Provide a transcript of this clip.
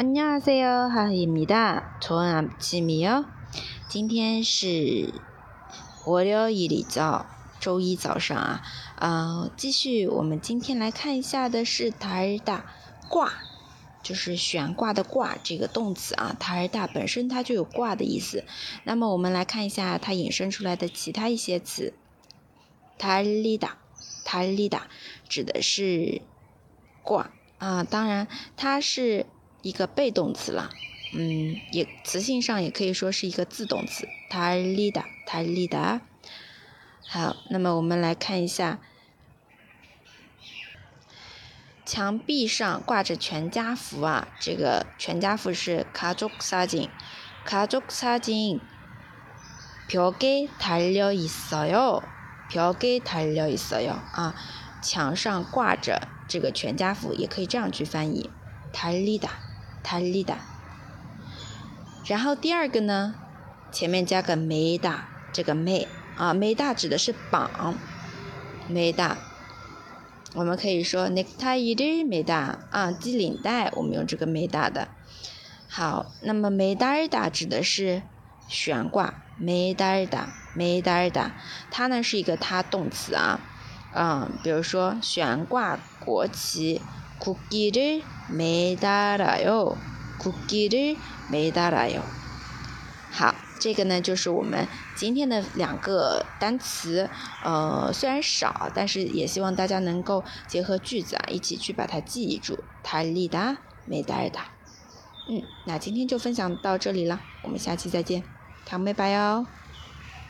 안녕하세요하입니다 좋은아침이 요。 今天是월요일이 죠， 周一早上啊，呃，继续我们今天来看一下的是塔尔达挂，就是悬挂的挂这个动词啊。塔尔达本身它就有挂的意思，那么我们来看一下它引申出来的其他一些词。塔尔里达，塔尔里达指的是挂啊，当然它是。 一个被动词了，嗯，也词性上也可以说是一个自动词。塔里达，塔里达。好，那么我们来看一下，墙壁上挂着全家福啊，这个全家福是卡族사진卡族사진벽에달려있어 요， 벽에달려있어 요， 啊，墙上挂着这个全家福，也可以这样去翻译，塔里达。 塔里达，然后第二个呢，前面加个梅达，这个梅啊，梅达指的是绑，梅达，我们可以说 necktie 的啊，系领带，我们用这个梅达的。好，那么梅达尔达指的是悬挂，梅达尔达，梅达尔达，它呢是一个它动词啊，嗯，比如说悬挂国旗。국기를매달아 요， 국기를매달아 요。 好，这个呢就是我们今天的两个单词，呃，虽然少，但是也希望大家能够结合句子啊，一起去把它记忆住。달리다매달 다。 嗯，那今天就分享到这里了，我们下期再见，唐拜拜哟。